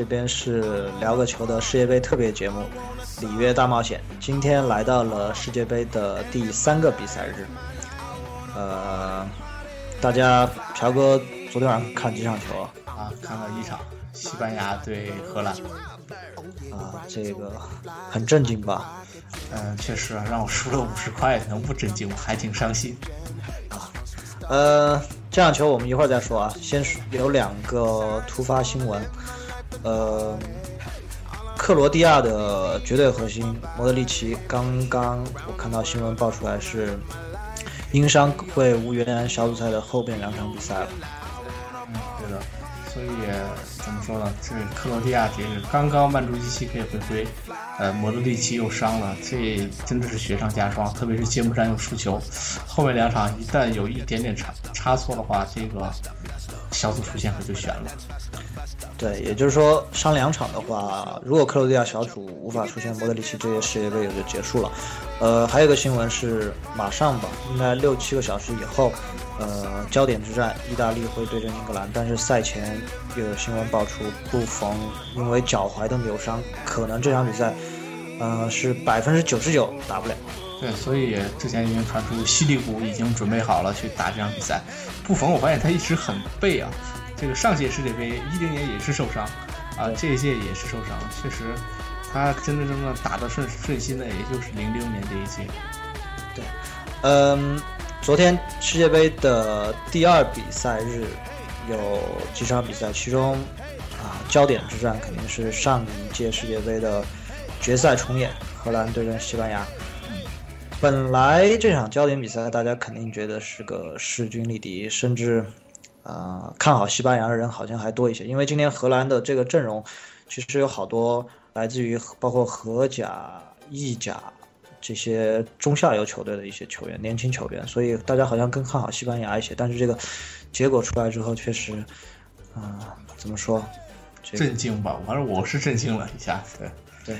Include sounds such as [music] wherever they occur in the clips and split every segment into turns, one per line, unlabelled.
这边是聊个球的世界杯特别节目《里约大冒险》。今天来到了世界杯的第三个比赛日。呃，大家朴哥昨天晚上看几场球啊？
啊，看了一场，西班牙对荷兰。
啊，这个很震惊吧？
嗯，确实啊，让我输了五十块，能不震惊吗？还挺伤心。
啊，呃。这场球我们一会儿再说啊，先有两个突发新闻，呃，克罗地亚的绝对核心莫德里奇刚刚我看到新闻爆出来是因伤会无缘小组赛的后边两场比赛了。
嗯，对的。所以怎么说呢？这克罗地亚这个刚刚曼朱基奇可以回归，呃，莫德里奇又伤了，这真的是雪上加霜。特别是揭幕战又输球，后面两场一旦有一点点差差错的话，这个小组出线可就悬了。
对，也就是说上两场的话，如果克罗地亚小组无法出现，莫德里奇这届世界杯也就结束了。呃，还有一个新闻是，马上吧，应该六七个小时以后。呃，焦点之战，意大利会对阵英格兰，但是赛前又有新闻爆出，布冯因为脚踝的扭伤，可能这场比赛，呃，是百分之九十九打不了。
对，所以之前已经传出西利古已经准备好了去打这场比赛。布冯，我发现他一直很背啊，这个上届世界杯一零年也是受伤，啊，这一届也是受伤，确实，他真真正正打得顺顺心的，也就是零六年这一届。
对，嗯。昨天世界杯的第二比赛日有几场比赛，其中啊焦点之战肯定是上一届世界杯的决赛重演，荷兰对阵西班牙。本来这场焦点比赛大家肯定觉得是个势均力敌，甚至啊看好西班牙的人好像还多一些，因为今天荷兰的这个阵容其实有好多来自于包括荷甲、意甲。这些中下游球队的一些球员，年轻球员，所以大家好像更看好西班牙一些。但是这个结果出来之后，确实，啊，怎么说？
震惊吧，反正我是震惊了一下。对，
对，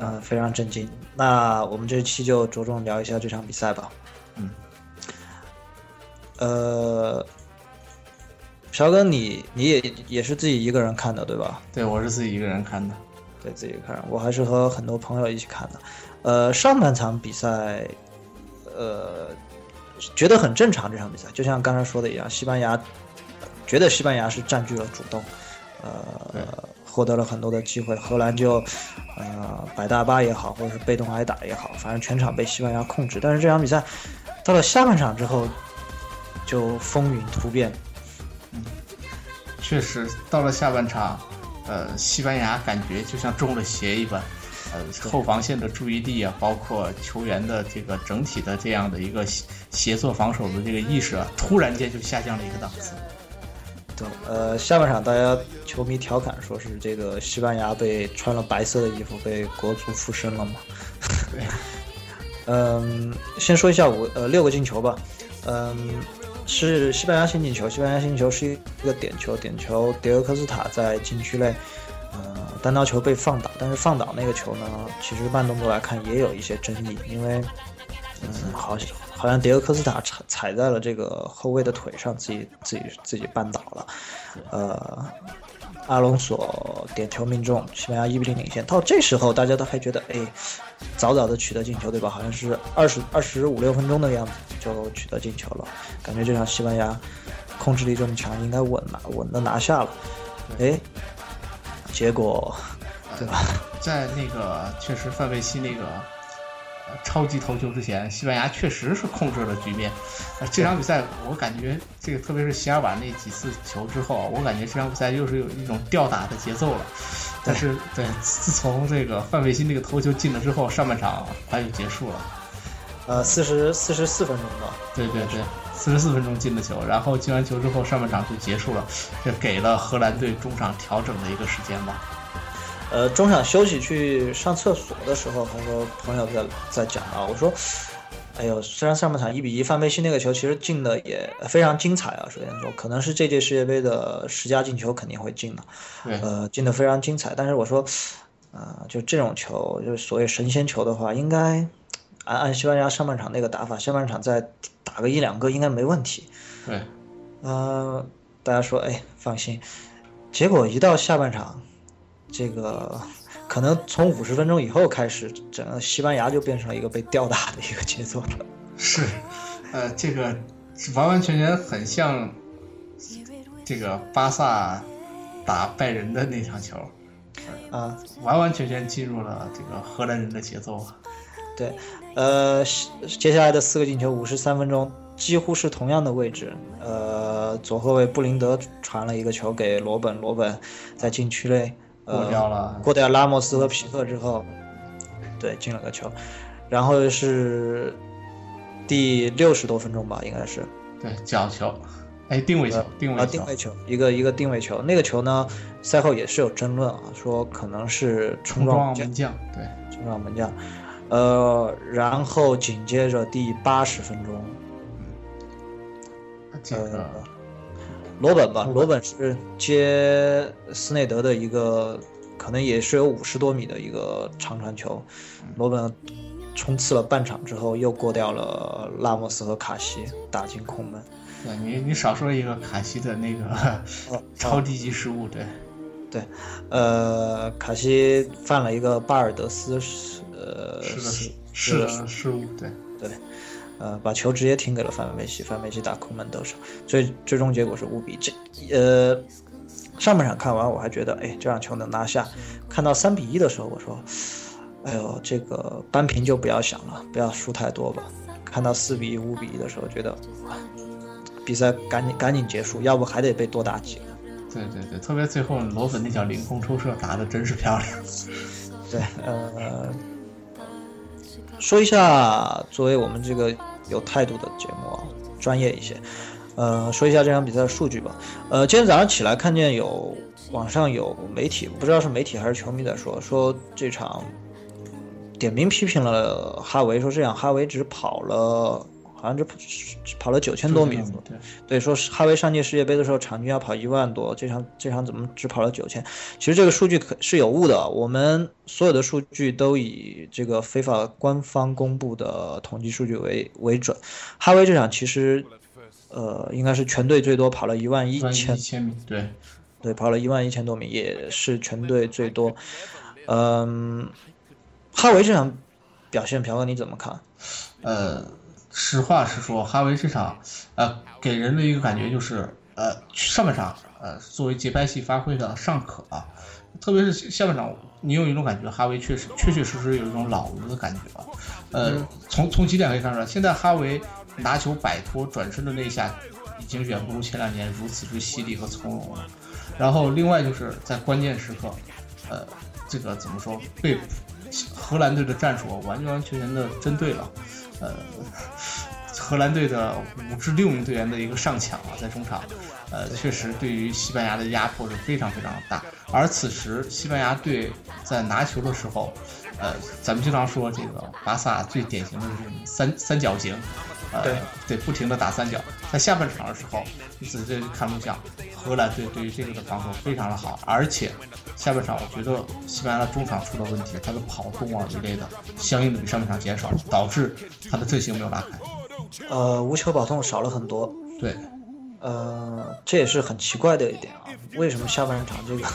嗯，非常震惊。那我们这期就着重聊一下这场比赛吧。
嗯。
呃，朴哥，你你也也是自己一个人看的对吧？
对，我是自己一个人看的。
对自己看，我还是和很多朋友一起看的。呃，上半场比赛，呃，觉得很正常。这场比赛就像刚才说的一样，西班牙觉得西班牙是占据了主动，呃，获得了很多的机会。荷兰就呃摆大巴也好，或者是被动挨打也好，反正全场被西班牙控制。但是这场比赛到了下半场之后，就风云突变。
嗯，确实到了下半场，呃，西班牙感觉就像中了邪一般。呃，后防线的注意力啊，包括球员的这个整体的这样的一个协作防守的这个意识啊，突然间就下降了一个档次。
对，呃，下半场大家球迷调侃说是这个西班牙被穿了白色的衣服被国足附身了嘛？
对。
嗯，先说一下五呃六个进球吧。嗯，是西班牙先进球，西班牙先进球是一个点球，点球迭戈科斯塔在禁区内。呃，单刀球被放倒，但是放倒那个球呢，其实慢动作来看也有一些争议，因为，嗯，好像好像迭戈科斯塔踩踩在了这个后卫的腿上，自己自己自己绊倒了。呃，阿隆索点球命中，西班牙一比零领先。到这时候，大家都还觉得，哎，早早的取得进球，对吧？好像是二十二十五六分钟的样子就取得进球了，感觉这场西班牙控制力这么强，应该稳拿稳的拿下了。哎。结果，对吧？
在那个确实范佩西那个超级头球之前，西班牙确实是控制了局面。这场比赛我感觉这个，特别是席尔瓦那几次球之后，我感觉这场比赛又是有一种吊打的节奏了。但是，对，自从这个范佩西那个头球进了之后，上半场快就结束了。
呃，四十四十四分钟吧。
对对对。四十四分钟进的球，然后进完球之后，上半场就结束了，这给了荷兰队中场调整的一个时间吧。
呃，中场休息去上厕所的时候，很多朋友在在讲啊，我说，哎呦，虽然上半场一比一，范佩西那个球其实进的也非常精彩啊。首先说，可能是这届世界杯的十佳进球肯定会进的，呃，进的非常精彩。但是我说，啊，就这种球，就是所谓神仙球的话，应该。按按西班牙上半场那个打法，下半场再打个一两个应该没问题。
对，
呃，大家说，哎，放心，结果一到下半场，这个可能从五十分钟以后开始，整个西班牙就变成了一个被吊打的一个节奏了。
是，呃，这个完完全全很像这个巴萨打拜仁的那场球，
啊，
完完全全进入了这个荷兰人的节奏啊。
对，呃，接下来的四个进球，五十三分钟几乎是同样的位置。呃，左后卫布林德传了一个球给罗本，罗本在禁区内
过掉了，
过掉拉莫斯和皮克之后，对，进了个球。然后是第六十多分钟吧，应该是。
对，角球，哎，定位球，定位
球，定位球，一个一个定位球。那个球呢，赛后也是有争论啊，说可能是冲撞
门将，对，
冲撞门将。呃，然后紧接着第八十分钟嗯，
呃，
罗本吧，罗本。是接斯内德的一个，可能也是有五十多米的一个长传球，罗本冲刺了半场之后，又过掉了拉莫斯和卡西，打进空门。
对你，你少说一个卡西的那个 [laughs] 超低级失误，对，
对，呃，卡西犯了一个巴尔德斯。呃，
是的，是的，失误，对
对，呃，把球直接停给了范梅西，范梅西打空门得手，所以最终结果是五比这，呃，上半场看完我还觉得，哎，这场球能拿下，看到三比一的时候，我说，哎呦，这个扳平就不要想了，不要输太多吧。看到四比一、五比一的时候，觉得比赛赶紧赶紧结束，要不还得被多打几个。
对对对，特别最后罗本那脚凌空抽射打的真是漂亮。[laughs]
对，呃。说一下，作为我们这个有态度的节目啊，专业一些，呃，说一下这场比赛的数据吧。呃，今天早上起来看见有网上有媒体，不知道是媒体还是球迷在说，说这场点名批评了哈维，说这样哈维只跑了。好像只跑了九千多米，对对，说哈维上届世界杯的时候场均要跑一万多，这场这场怎么只跑了九千？其实这个数据可是有误的，我们所有的数据都以这个非法官方公布的统计数据为为准。哈维这场其实，呃，应该是全队最多跑了一万一
千米，对
对，跑了一万一千多米，也是全队最多。嗯，哈维这场表现，朴哥你怎么看？
呃。实话实说，哈维这场，呃，给人的一个感觉就是，呃，上半场，呃，作为节拍器发挥的尚可，啊特别是下半场，你有一种感觉，哈维确实确确实实有一种老了的感觉啊，呃，从从几点可以看出来，现在哈维拿球摆脱转身的那一下，已经远不如前两年如此之犀利和从容了。然后另外就是在关键时刻，呃，这个怎么说，被荷兰队的战术完完全全的针对了。呃，荷兰队的五至六名队员的一个上抢啊，在中场，呃，确实对于西班牙的压迫是非常非常大。而此时西班牙队在拿球的时候，呃，咱们经常说这个巴萨最典型的这种三三角形，呃，
对，
对，不停的打三角。在下半场的时候，你仔细看录像，荷兰队对于这个的防守非常的好，而且下半场我觉得西班牙的中场出了问题，他的跑动啊之类的，相应的比上半场减少了，导致他的阵型没有拉开。
呃，无球跑动少了很多。
对，
呃，这也是很奇怪的一点啊，为什么下半场这个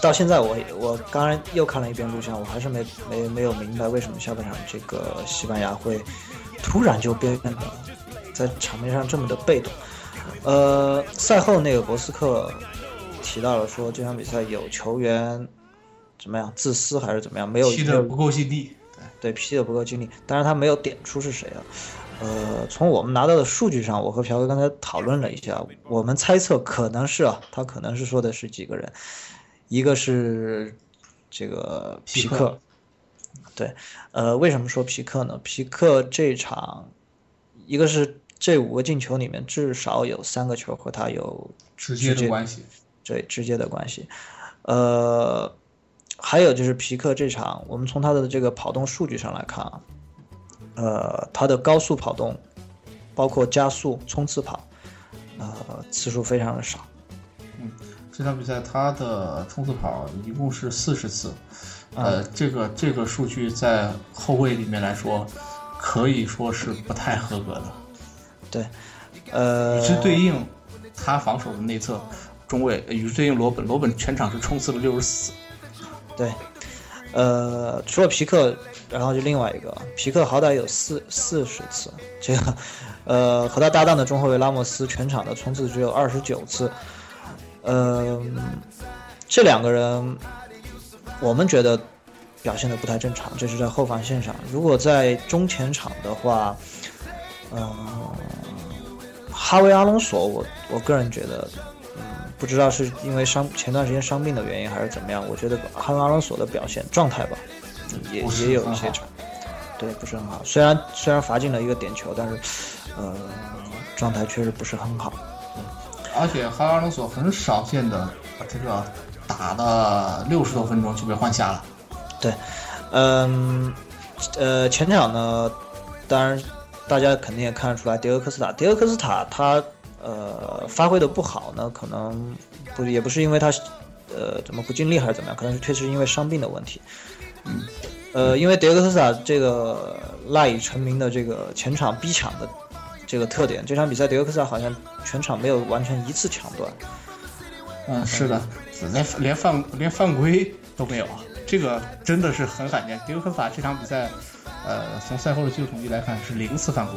到现在我我刚刚又看了一遍录像，我还是没没没有明白为什么下半场这个西班牙会突然就变得。在场面上这么的被动，呃，赛后那个博斯克提到了说这场比赛有球员怎么样自私还是怎么样，没有
踢的不够尽力，
对对，踢的不够尽力，但是他没有点出是谁啊？呃，从我们拿到的数据上，我和朴哥刚才讨论了一下，我们猜测可能是啊，他可能是说的是几个人，一个是这个皮克，对，呃，为什么说皮克呢？皮克这场一个是。这五个进球里面，至少有三个球和他有
直接的关系，
对，直接的关系。呃，还有就是皮克这场，我们从他的这个跑动数据上来看啊，呃，他的高速跑动，包括加速、冲刺跑，呃，次数非常的少。
嗯，这场比赛他的冲刺跑一共是四十次，呃，这个这个数据在后卫里面来说，可以说是不太合格的。
对，呃，
与之对应他防守的内侧，中卫与之对应罗本，罗本全场是冲刺了六十四。
对，呃，除了皮克，然后就另外一个皮克，好歹有四四十次，这个，呃，和他搭档的中后卫拉莫斯全场的冲刺只有二十九次，呃，这两个人，我们觉得表现的不太正常，这是在后防线上。如果在中前场的话，嗯，哈维阿隆索，我我个人觉得。嗯不知道是因为伤前段时间伤病的原因还是怎么样，我觉得哈维阿隆索的表现状态吧，也也有一些差，对，不是很好。虽然虽然罚进了一个点球，但是呃，状态确实不是很好。
而且哈维阿隆索很少见的这个打了六十多分钟就被换下了。
对，嗯，呃，前场呢，当然大家肯定也看得出来，迭戈科斯塔，迭戈科斯塔他。呃，发挥的不好呢，可能不也不是因为他，呃，怎么不尽力还是怎么样，可能是确实因为伤病的问题。
嗯，
呃，因为迭戈科斯塔这个赖以成名的这个前场逼抢的这个特点，这场比赛迭戈科斯塔好像全场没有完成一次抢断。
嗯，是的，连连犯连犯规都没有啊，这个真的是很罕见。迭戈科法这场比赛。呃，从赛后的技术统计来看是零次犯规，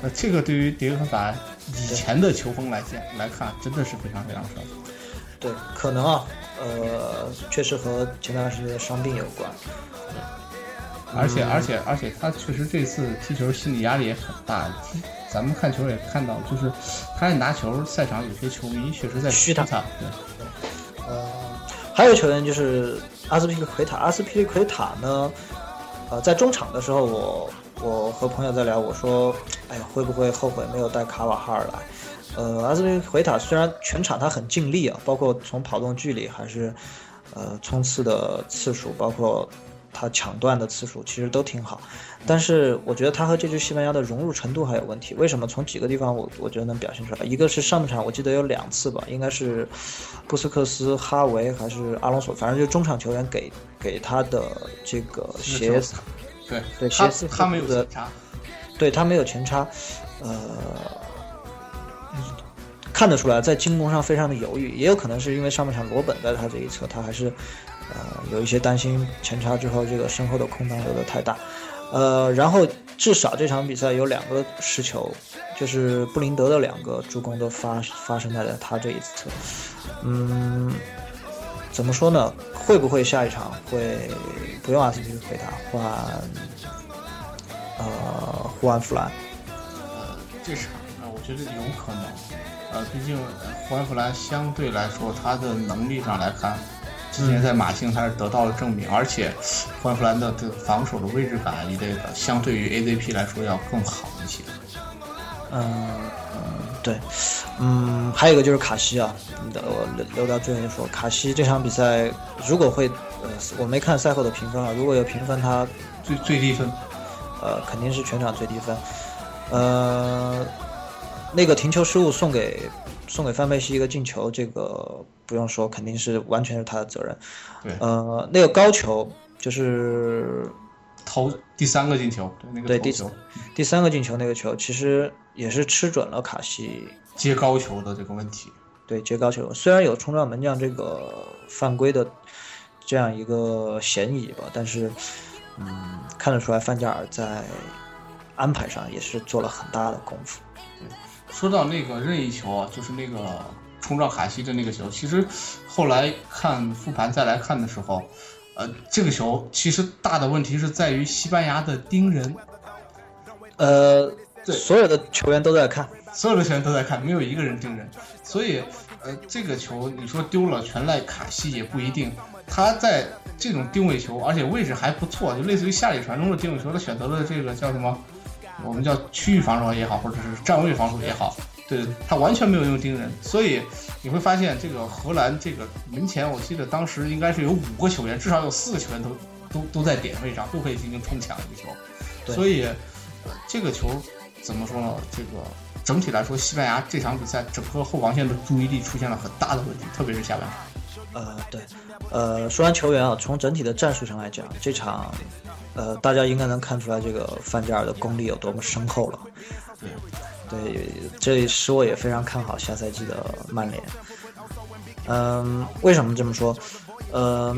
呃，这个对于迭戈科法以前的球风来讲来看，真的是非常非常少。
对，可能啊，呃，确实和前段时间的伤病有关。
而且而且而且他确实这次踢球心理压力也很大。咱们看球也看到，就是他一拿球，赛场有些球迷确实在
嘘
他。
对。呃，还有球员就是阿斯皮利奎塔，阿斯皮利奎塔呢？呃，在中场的时候，我我和朋友在聊，我说，哎呀，会不会后悔没有带卡瓦哈尔来？呃，阿斯皮奎塔虽然全场他很尽力啊，包括从跑动距离还是，呃，冲刺的次数，包括他抢断的次数，其实都挺好。但是我觉得他和这支西班牙的融入程度还有问题。为什么？从几个地方我我觉得能表现出来。一个是上半场我记得有两次吧，应该是布斯克斯、哈维还是阿隆索，反正就中场球员给。给他的这个鞋子，
对
对，鞋子
他没有前插，
对他没有前插，呃，看得出来在进攻上非常的犹豫，也有可能是因为上半场罗本在他这一侧，他还是呃有一些担心前插之后这个身后的空档留的太大，呃，然后至少这场比赛有两个失球，就是布林德的两个助攻都发发生在了他这一侧，嗯。怎么说呢？会不会下一场会不用阿斯皮利奎塔换呃胡安弗兰？
呃，这场啊，我觉得有可能。呃，毕竟胡安弗兰相对来说他的能力上来看，之前在马竞还是得到了证明，而且胡安弗兰的这个防守的位置感一类的，相对于 AZP 来说要更好一些。
嗯嗯，对。嗯，还有一个就是卡西啊，我留留到最后说。卡西这场比赛如果会，呃，我没看赛后的评分啊，如果有评分，他
最最低分，
呃，肯定是全场最低分。呃，那个停球失误送给送给范佩西一个进球，这个不用说，肯定是完全是他的责任。
对，
呃，那个高球就是
投第三个进球，对那个
第第三个进球那个球，其实也是吃准了卡西。
接高球的这个问题，
对接高球，虽然有冲撞门将这个犯规的这样一个嫌疑吧，但是，嗯，看得出来范加尔在安排上也是做了很大的功夫。
说到那个任意球啊，就是那个冲撞卡西的那个球，其实后来看复盘再来看的时候，呃，这个球其实大的问题是在于西班牙的盯人，
呃，对，所有的球员都在看。
所有的球员都在看，没有一个人盯人，所以，呃，这个球你说丢了全赖卡西也不一定。他在这种定位球，而且位置还不错，就类似于下里传中的定位球，他选择了这个叫什么？我们叫区域防守也好，或者是站位防守也好，对他完全没有用盯人。所以你会发现，这个荷兰这个门前，我记得当时应该是有五个球员，至少有四个球员都都都在点位上，都可以进行冲抢这个球。所以，这个球怎么说呢？这个。整体来说，西班牙这场比赛整个后防线的注意力出现了很大的问题，特别是下半场。
呃，对，呃，说完球员啊，从整体的战术上来讲，这场，呃，大家应该能看出来这个范加尔的功力有多么深厚了。
对，
对，这使我也非常看好下赛季的曼联。嗯，为什么这么说？呃，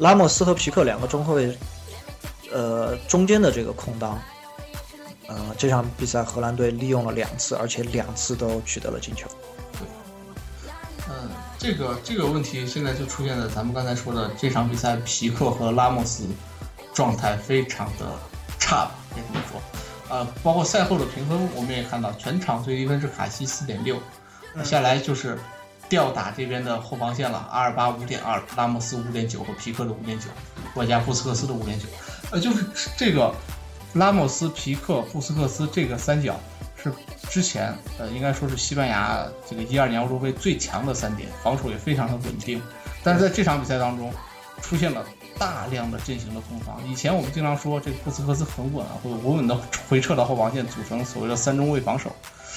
拉莫斯和皮克两个中后卫，呃，中间的这个空当，呃，这场比赛荷兰队利用了两次，而且两次都取得了进球。
对嗯，这个这个问题现在就出现在咱们刚才说的这场比赛，皮克和拉莫斯状态非常的差吧，可以这么说。呃，包括赛后的评分，我们也看到，全场最低分是卡西四点六，下来就是吊打这边的后防线了，阿尔巴五点二，拉莫斯五点九和皮克的五点九，外加布斯克斯的五点九，呃，就是这个拉莫斯、皮克、布斯克斯这个三角是之前呃应该说是西班牙这个一二年欧洲杯最强的三点，防守也非常的稳定，但是在这场比赛当中出现了。大量的进行了攻防，以前我们经常说这个布斯克斯很稳啊，会稳稳的回撤到后防线，组成所谓的三中卫防守。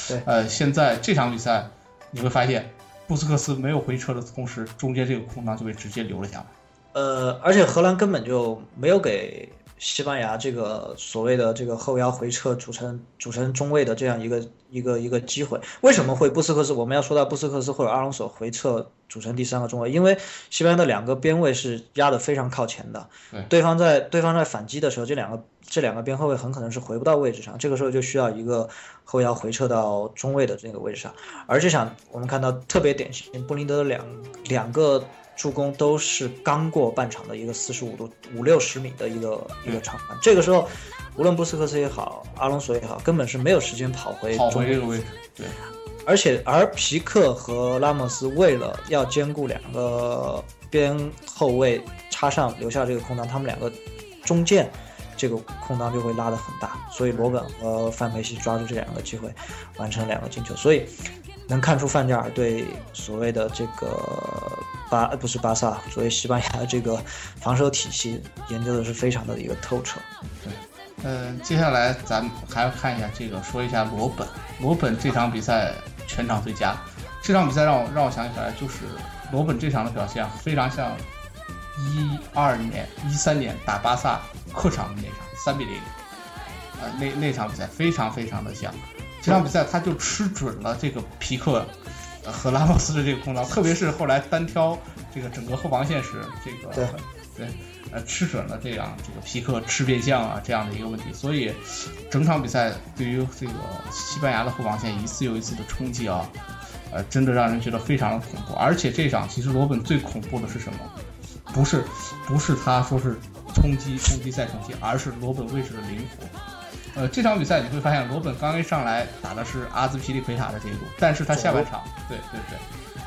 对，
呃，现在这场比赛你会发现，布斯克斯没有回撤的同时，中间这个空档就被直接留了下来。
呃，而且荷兰根本就没有给。西班牙这个所谓的这个后腰回撤组成组成中卫的这样一个一个一个机会，为什么会布斯克斯？我们要说到布斯克斯或者阿隆索回撤组成第三个中卫，因为西班牙的两个边卫是压得非常靠前的，对方在对方在反击的时候，这两个这两个边后卫很可能是回不到位置上，这个时候就需要一个后腰回撤到中卫的这个位置上，而这场我们看到特别典型，布林德的两两个。助攻都是刚过半场的一个四十五度五六十米的一个一个长传，这个时候无论布斯克斯也好，阿隆索也好，根本是没有时间跑回
跑回这个位置。对，
而且而皮克和拉莫斯为了要兼顾两个边后卫插上留下这个空档，他们两个中间这个空档就会拉得很大，所以罗本和范佩西抓住这两个机会完成两个进球，所以能看出范加尔对所谓的这个。巴不是巴萨，作为西班牙的这个防守体系研究的是非常的一个透彻。
对，嗯，接下来咱们还要看一下这个，说一下罗本。罗本这场比赛全场最佳，这场比赛让我让我想起来，就是罗本这场的表现非常像一二年、一三年打巴萨客场的那场三比零，呃，那那场比赛非常非常的像。这场比赛他就吃准了这个皮克。和拉莫斯的这个空档，特别是后来单挑这个整个后防线时，这个
对
对，呃，吃准了这样这个皮克吃变相啊这样的一个问题，所以整场比赛对于这个西班牙的后防线一次又一次的冲击啊，呃，真的让人觉得非常的恐怖。而且这场其实罗本最恐怖的是什么？不是不是他说是冲击冲击再冲击，而是罗本位置的灵活。呃，这场比赛你会发现，罗本刚一上来打的是阿兹皮利奎塔的这一路，但是他下半场，对对对，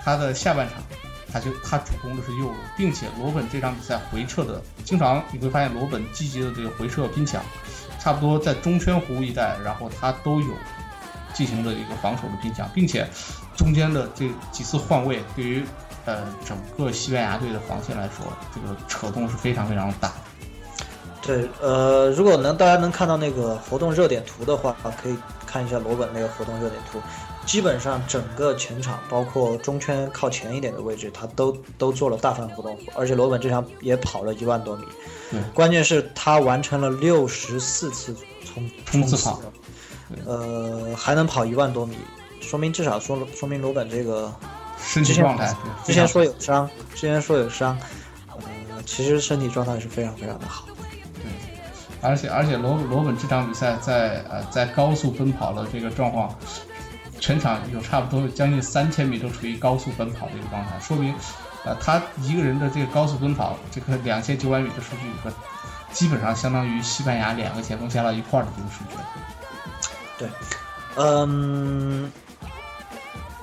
他的下半场，他就他主攻的是右路，并且罗本这场比赛回撤的，经常你会发现罗本积极的这个回撤拼抢，差不多在中圈弧一带，然后他都有进行的一个防守的拼抢，并且中间的这几次换位，对于呃整个西班牙队的防线来说，这个扯动是非常非常大。
对，呃，如果能大家能看到那个活动热点图的话，可以看一下罗本那个活动热点图。基本上整个全场，包括中圈靠前一点的位置，他都都做了大范围活动。而且罗本这场也跑了一万多米，关键是他完成了六十四次冲
冲刺跑，
呃，还能跑一万多米，说明至少说说明罗本这个
身体状态，
之前说有伤，之前说有伤，呃，其实身体状态是非常非常的好。
而且而且罗罗本这场比赛在呃在高速奔跑的这个状况，全场有差不多将近三千米都处于高速奔跑的一个状态，说明，呃他一个人的这个高速奔跑，这个两千九百米的数据和基本上相当于西班牙两个前锋加到一块儿的这个数
据。对，嗯，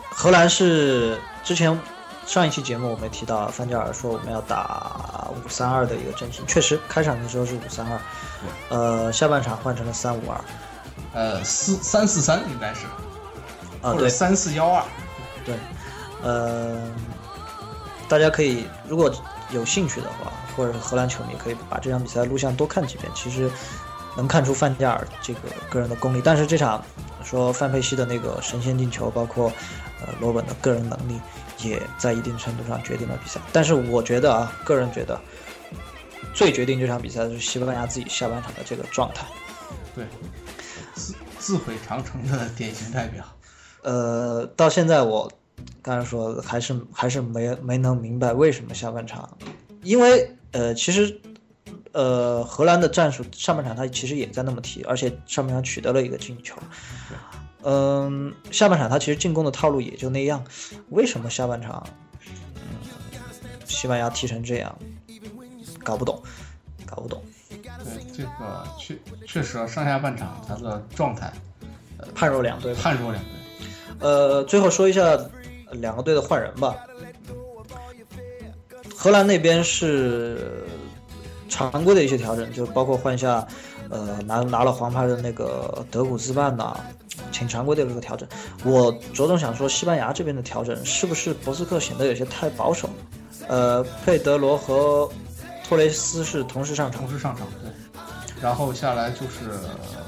荷兰是之前。上一期节目我们提到，范加尔说我们要打五三二的一个阵型，确实开场的时候是五三二，呃，下半场换成了三五二，
呃，四三四三应该是，
啊对，
三四幺二，
对，呃，大家可以如果有兴趣的话，或者是荷兰球迷可以把这场比赛录像多看几遍，其实能看出范加尔这个个人的功力，但是这场说范佩西的那个神仙进球，包括呃罗本的个人能力。也在一定程度上决定了比赛，但是我觉得啊，个人觉得最决定这场比赛的是西班牙自己下半场的这个状态。
对，自自毁长城的典型代表。
呃，到现在我刚才说还是还是没没能明白为什么下半场，因为呃其实呃荷兰的战术上半场他其实也在那么踢，而且上半场取得了一个进球。嗯，下半场他其实进攻的套路也就那样，为什么下半场嗯西班牙踢成这样，搞不懂，搞不懂。
对这个确确实啊，上下半场他的状态
判若两队，
判若两队。
呃，最后说一下两个队的换人吧。荷兰那边是常规的一些调整，就包括换下呃拿拿了黄牌的那个德古兹曼呐，挺常规的一个调整。我着重想说，西班牙这边的调整是不是博斯克显得有些太保守？呃，佩德罗和托雷斯是同时上场，
同时上场，对。然后下来就是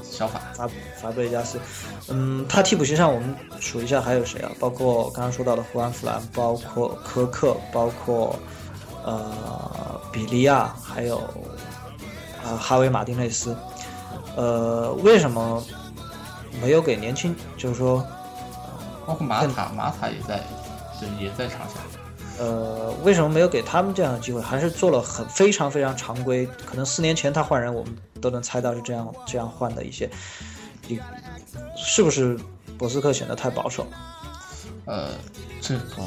小法
法法布雷加斯，嗯，他替补席上我们数一下还有谁啊？包括刚刚说到的胡安弗兰，包括科克，包括呃比利亚，还有啊哈维马丁内斯。呃，为什么没有给年轻？就是说，
包括马塔，马塔也在，对，也在场下。
呃，为什么没有给他们这样的机会？还是做了很非常非常常规？可能四年前他换人，我们都能猜到是这样这样换的一些，一是不是博斯克显得太保守？
呃，这个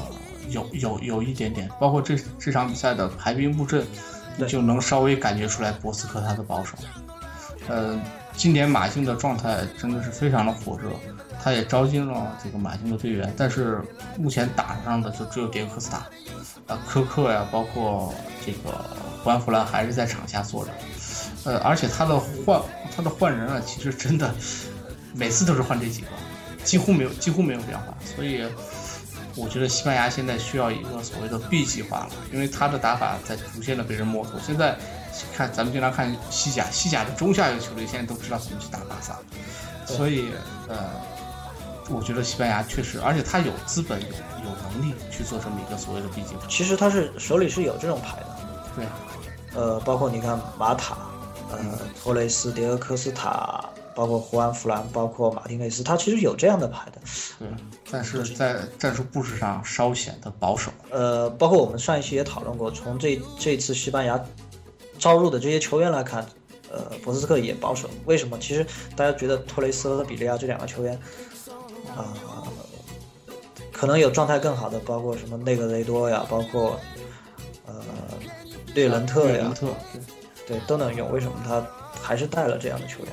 有有有一点点，包括这这场比赛的排兵布阵，就能稍微感觉出来博斯克他的保守。呃，今年马竞的状态真的是非常的火热。他也招进了这个马竞的队员，但是目前打上的就只有迭戈科斯塔，啊，科克呀，包括这个胡安弗兰还是在场下坐着，呃，而且他的换他的换人啊，其实真的每次都是换这几个，几乎没有几乎没有变化，所以我觉得西班牙现在需要一个所谓的 B 计划了，因为他的打法在逐渐的被人摸透。现在看咱们经常看西甲，西甲的中下游球队现在都知道怎么去打巴萨，所以呃。我觉得西班牙确实，而且他有资本、有有能力去做这么一个所谓的 B 级。
其实他是手里是有这种牌的，
对，
呃，包括你看马塔，呃，托雷斯、迭戈科斯塔，包括胡安弗兰，包括马丁内斯，他其实有这样的牌的。
对，但是在战术布置上稍显得保守。
呃，包括我们上一期也讨论过，从这这次西班牙招入的这些球员来看，呃，博斯克也保守。为什么？其实大家觉得托雷斯和比利亚这两个球员。啊，可能有状态更好的，包括什么内格雷多呀，包括呃略伦特呀，对，都能用。为什么他还是带了这样的球员？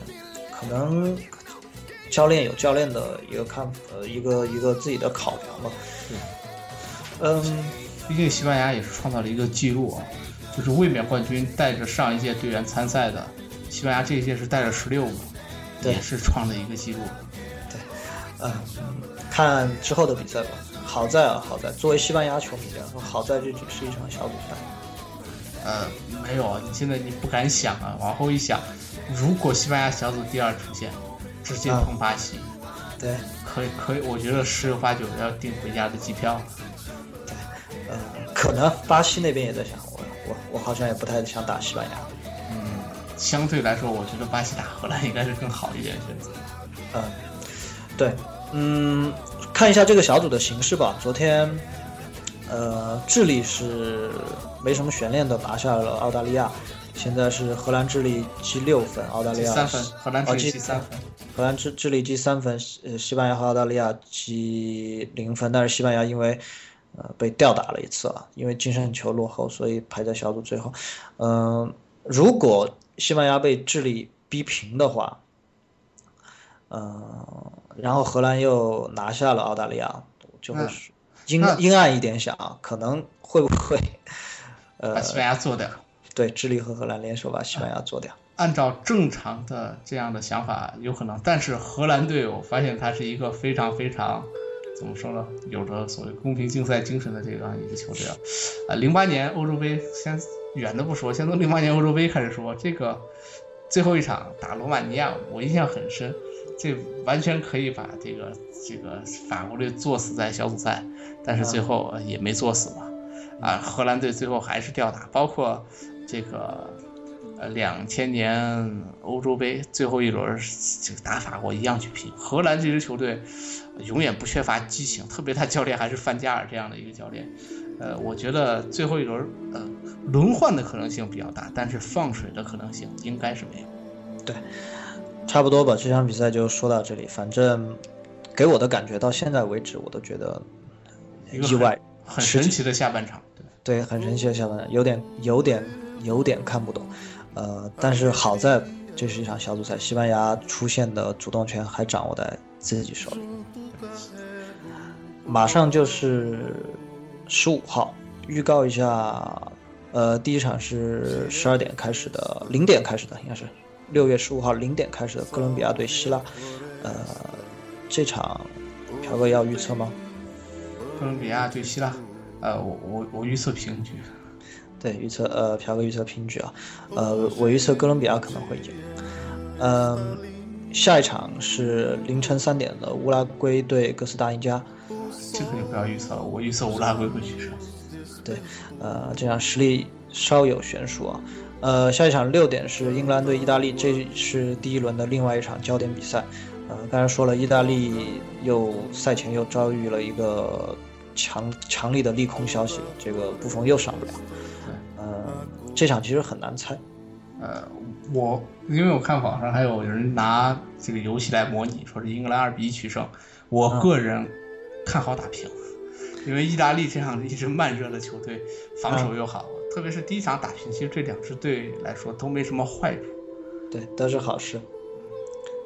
可能教练有教练的一个看，呃，一个一个自己的考量吧。嗯，
毕竟西班牙也是创造了一个记录啊，就是卫冕冠军带着上一届队员参赛的，西班牙这一届是带着十六个，也是创了一个记录。
对嗯，看之后的比赛吧。好在啊，好在作为西班牙球迷来说，好在这只是一场小组赛。
呃，没有，你现在你不敢想啊。往后一想，如果西班牙小组第二出现，直接碰巴西，
对，
可以可以，我觉得十有八九要订回家的机票。
对，呃，可能巴西那边也在想我，我我好像也不太想打西班牙。
嗯，相对来说，我觉得巴西打荷兰应该是更好一点选择。
嗯，对。嗯，看一下这个小组的形势吧。昨天，呃，智利是没什么悬念的拿下了澳大利亚，现在是荷兰、智利积六分，澳大利亚
三分，荷兰、智利积三分，
荷兰、智智利积三分，呃，西班牙和澳大利亚积零分。但是西班牙因为呃被吊打了一次啊，因为净胜球落后，所以排在小组最后。嗯，如果西班牙被智利逼平的话。嗯，然后荷兰又拿下了澳大利亚，就会阴阴暗一点想，可能会不会呃
把西班牙做掉？
对，智利和荷兰联手把西班牙做掉。
按照正常的这样的想法，有可能，但是荷兰队我发现他是一个非常非常怎么说呢，有着所谓公平竞赛精神的这样一个球队啊。啊，零八年欧洲杯，先远的不说，先从零八年欧洲杯开始说，这个最后一场打罗马尼亚，我印象很深。这完全可以把这个这个法国队作死在小组赛，但是最后也没作死嘛。啊，荷兰队最后还是吊打，包括这个呃，两千年欧洲杯最后一轮这个打法国一样去拼。荷兰这支球队永远不缺乏激情，特别他教练还是范加尔这样的一个教练。呃，我觉得最后一轮呃轮换的可能性比较大，但是放水的可能性应该是没有。
对，差不多吧。这场比赛就说到这里。反正给我的感觉到现在为止，我都觉得意外，
很神奇的下半场。
对，很神奇的下半场，有点有点有点看不懂。呃，但是好在这是一场小组赛，西班牙出现的主动权还掌握在自己手里。马上就是十五号，预告一下，呃，第一场是十二点开始的，零点开始的，应该是六月十五号零点开始的哥伦比亚对希腊。呃，这场朴哥要预测吗？
哥伦比亚对希腊，呃，我我我预测平局。
对，预测呃，朴哥预测平局啊，呃，我预测哥伦比亚可能会赢。嗯，下一场是凌晨三点的乌拉圭对哥斯达黎加。
这个就不要预测了，我预测乌拉圭会取胜。
对，呃，这场实力稍有悬殊啊。呃，下一场六点是英格兰对意大利，这是第一轮的另外一场焦点比赛。呃，刚才说了，意大利又赛前又遭遇了一个强强力的利空消息，这个布冯又上不了。这场其实很难猜，
呃，我因为我看网上还有人拿这个游戏来模拟，说是英格兰二比一取胜，我个人看好打平，因为意大利这样一支慢热的球队，防守又好，特别是第一场打平，其实这两支队来说都没什么坏处，
对，都是好事。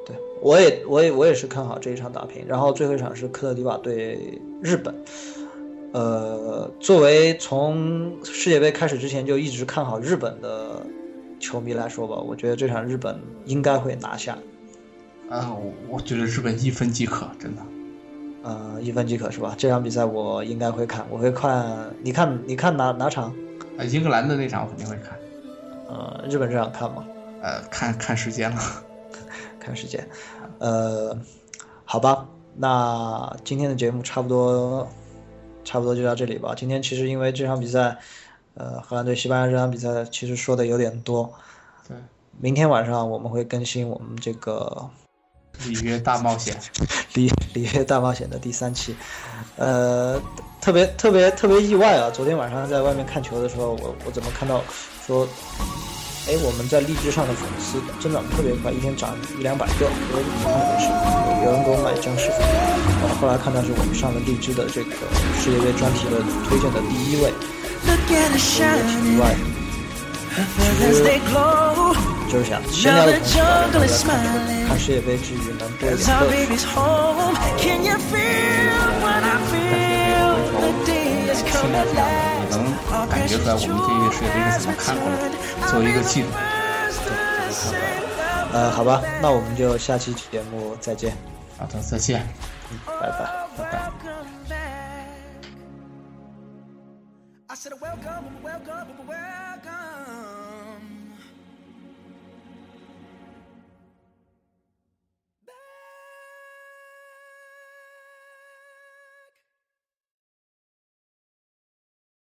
对，我也我也我也是看好这一场打平，然后最后一场是科特迪瓦对日本。呃，作为从世界杯开始之前就一直看好日本的球迷来说吧，我觉得这场日本应该会拿下。
啊，我我觉得日本一分即可，真的。
呃，一分即可是吧？这场比赛我应该会看，我会看。你看，你看哪哪场？
啊，英格兰的那场我肯定会看。
呃，日本这场看吗？
呃，看看时间了，[laughs]
看时间。呃，好吧，那今天的节目差不多。差不多就到这里吧。今天其实因为这场比赛，呃，荷兰对西班牙这场比赛其实说的有点多。
对，
明天晚上我们会更新我们这个
里约大冒险，[laughs]
里里约大冒险的第三期。呃，特别特别特别意外啊！昨天晚上在外面看球的时候，我我怎么看到说。哎，我们在荔枝上的粉丝增长特别快，一天涨一两百个，我怎么回事？有人给我买僵尸粉，然后后来看到是我们上了荔枝的这个世界杯专题的推荐的第一位，也挺意外的。其实就是想闲聊的同时大家看球，看世界杯之余能多一点乐趣。
现在这样，的，你能感觉出来我们这一届世界杯是怎么看过来的。作为一个记者，
呃，好吧，那我们就下期节目再见。
好的，再见。
嗯，拜拜，
拜拜。